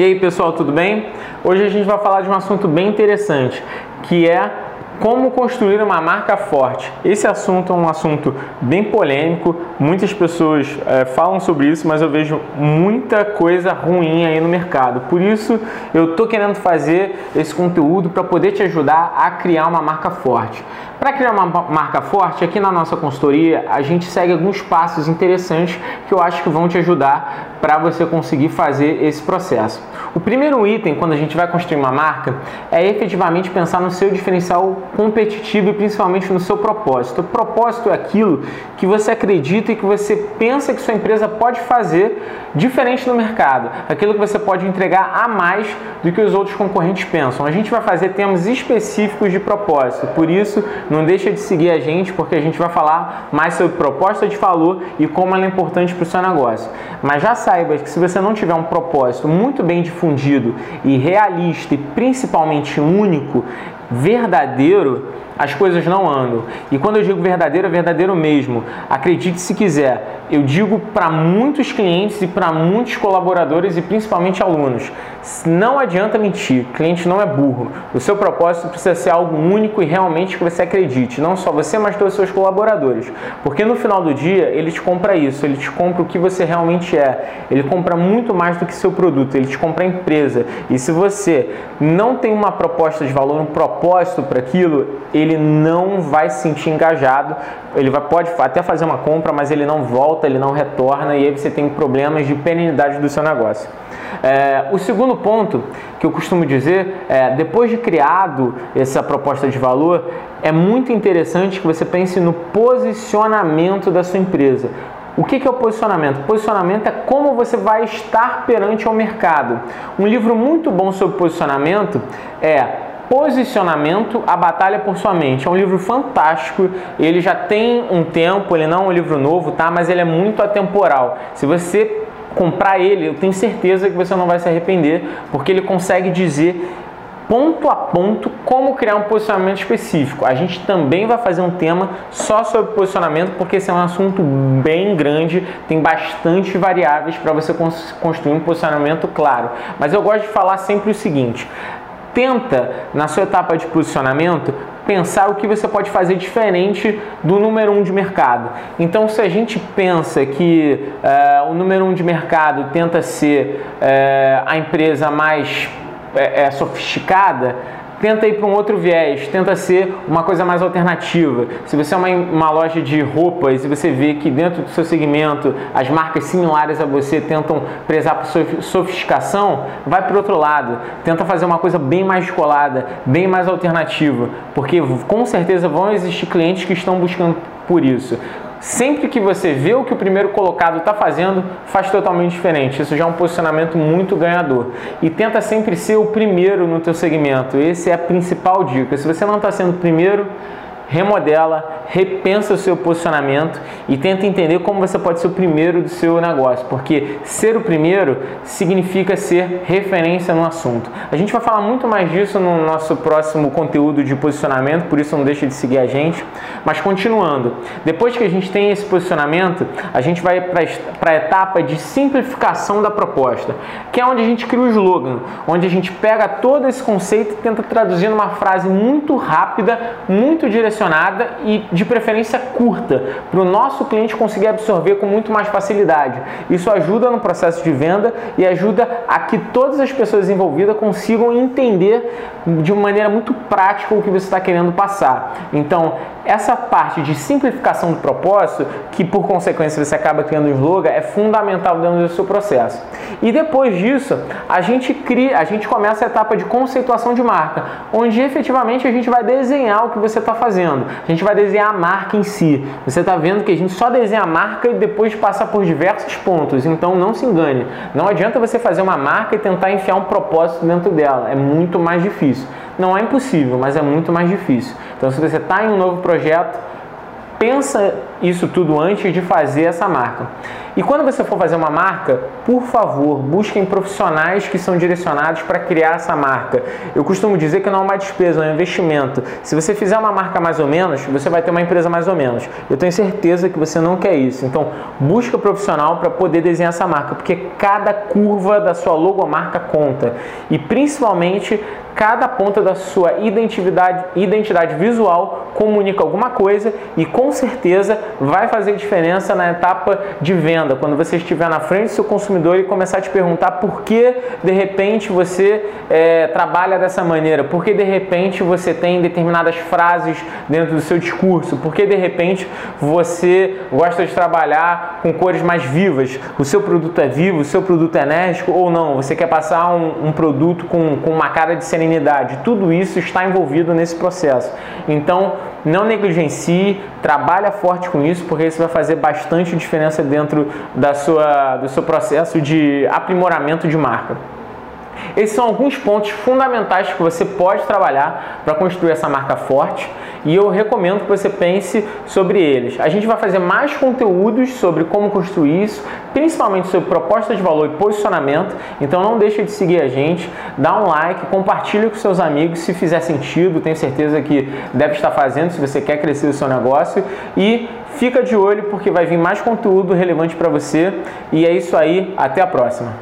E aí pessoal, tudo bem? Hoje a gente vai falar de um assunto bem interessante, que é como construir uma marca forte? Esse assunto é um assunto bem polêmico, muitas pessoas é, falam sobre isso, mas eu vejo muita coisa ruim aí no mercado. Por isso, eu estou querendo fazer esse conteúdo para poder te ajudar a criar uma marca forte. Para criar uma marca forte, aqui na nossa consultoria, a gente segue alguns passos interessantes que eu acho que vão te ajudar para você conseguir fazer esse processo. O primeiro item, quando a gente vai construir uma marca, é efetivamente pensar no seu diferencial competitivo e principalmente no seu propósito. O propósito é aquilo que você acredita e que você pensa que sua empresa pode fazer diferente no mercado, aquilo que você pode entregar a mais do que os outros concorrentes pensam. A gente vai fazer temas específicos de propósito, por isso não deixa de seguir a gente porque a gente vai falar mais sobre proposta de valor e como ela é importante para o seu negócio. Mas já saiba que se você não tiver um propósito muito bem difundido e realista e principalmente único, verdadeiro, as coisas não andam. E quando eu digo verdadeiro, é verdadeiro mesmo. Acredite se quiser, eu digo para muitos clientes e para muitos colaboradores e principalmente alunos: não adianta mentir, cliente não é burro. O seu propósito precisa ser algo único e realmente que você acredite, não só você, mas todos os seus colaboradores. Porque no final do dia, ele te compra isso, ele te compra o que você realmente é. Ele compra muito mais do que seu produto, ele te compra a empresa. E se você não tem uma proposta de valor, um propósito para aquilo, ele não vai se sentir engajado. Ele vai, pode até fazer uma compra, mas ele não volta, ele não retorna e aí você tem problemas de perenidade do seu negócio. É, o segundo ponto que eu costumo dizer é, depois de criado essa proposta de valor, é muito interessante que você pense no posicionamento da sua empresa. O que é o posicionamento? Posicionamento é como você vai estar perante ao mercado. Um livro muito bom sobre posicionamento é Posicionamento, a Batalha por Sua Mente. É um livro fantástico, ele já tem um tempo, ele não é um livro novo, tá? Mas ele é muito atemporal. Se você comprar ele, eu tenho certeza que você não vai se arrepender, porque ele consegue dizer ponto a ponto como criar um posicionamento específico. A gente também vai fazer um tema só sobre posicionamento, porque esse é um assunto bem grande, tem bastante variáveis para você construir um posicionamento claro. Mas eu gosto de falar sempre o seguinte: tenta, na sua etapa de posicionamento, pensar o que você pode fazer diferente do número um de mercado. Então, se a gente pensa que é, o número um de mercado tenta ser é, a empresa mais é, sofisticada, tenta ir para um outro viés, tenta ser uma coisa mais alternativa. Se você é uma, uma loja de roupas e você vê que dentro do seu segmento as marcas similares a você tentam prezar por sofisticação, vai para o outro lado. Tenta fazer uma coisa bem mais descolada, bem mais alternativa, porque com certeza vão existir clientes que estão buscando por isso. Sempre que você vê o que o primeiro colocado está fazendo, faz totalmente diferente. Isso já é um posicionamento muito ganhador. E tenta sempre ser o primeiro no teu segmento. Essa é a principal dica. Se você não está sendo o primeiro, remodela, repensa o seu posicionamento e tenta entender como você pode ser o primeiro do seu negócio, porque ser o primeiro significa ser referência no assunto. A gente vai falar muito mais disso no nosso próximo conteúdo de posicionamento, por isso não deixe de seguir a gente. Mas continuando, depois que a gente tem esse posicionamento, a gente vai para a etapa de simplificação da proposta, que é onde a gente cria o slogan, onde a gente pega todo esse conceito e tenta traduzir numa frase muito rápida, muito direcionada direcionada e de preferência curta, para o nosso cliente conseguir absorver com muito mais facilidade. Isso ajuda no processo de venda e ajuda a que todas as pessoas envolvidas consigam entender de maneira muito prática o que você está querendo passar. Então, essa parte de simplificação do propósito, que por consequência você acaba criando um slogan, é fundamental dentro do seu processo. E depois disso, a gente cria, a gente começa a etapa de conceituação de marca, onde efetivamente a gente vai desenhar o que você está fazendo? A gente vai desenhar a marca em si. Você está vendo que a gente só desenha a marca e depois passa por diversos pontos. Então não se engane. Não adianta você fazer uma marca e tentar enfiar um propósito dentro dela. É muito mais difícil. Não é impossível, mas é muito mais difícil. Então se você está em um novo projeto, pensa isso tudo antes de fazer essa marca. E quando você for fazer uma marca, por favor, busquem profissionais que são direcionados para criar essa marca. Eu costumo dizer que não é uma despesa, é um investimento. Se você fizer uma marca mais ou menos, você vai ter uma empresa mais ou menos. Eu tenho certeza que você não quer isso. Então, busca profissional para poder desenhar essa marca, porque cada curva da sua logomarca conta. E principalmente cada ponta da sua identidade, identidade visual comunica alguma coisa e com certeza vai fazer diferença na etapa de venda, quando você estiver na frente do seu consumidor e começar a te perguntar por que de repente você é, trabalha dessa maneira, por que de repente você tem determinadas frases dentro do seu discurso, por que de repente você gosta de trabalhar com cores mais vivas, o seu produto é vivo, o seu produto é enérgico ou não, você quer passar um, um produto com, com uma cara de serenidade, tudo isso está envolvido nesse processo. Então, não negligencie, trabalha forte com isso, porque isso vai fazer bastante diferença dentro da sua, do seu processo de aprimoramento de marca. Esses são alguns pontos fundamentais que você pode trabalhar para construir essa marca forte e eu recomendo que você pense sobre eles. A gente vai fazer mais conteúdos sobre como construir isso, principalmente sobre proposta de valor e posicionamento. Então não deixe de seguir a gente, dá um like, compartilhe com seus amigos se fizer sentido. Tenho certeza que deve estar fazendo se você quer crescer o seu negócio e fica de olho porque vai vir mais conteúdo relevante para você. E é isso aí, até a próxima.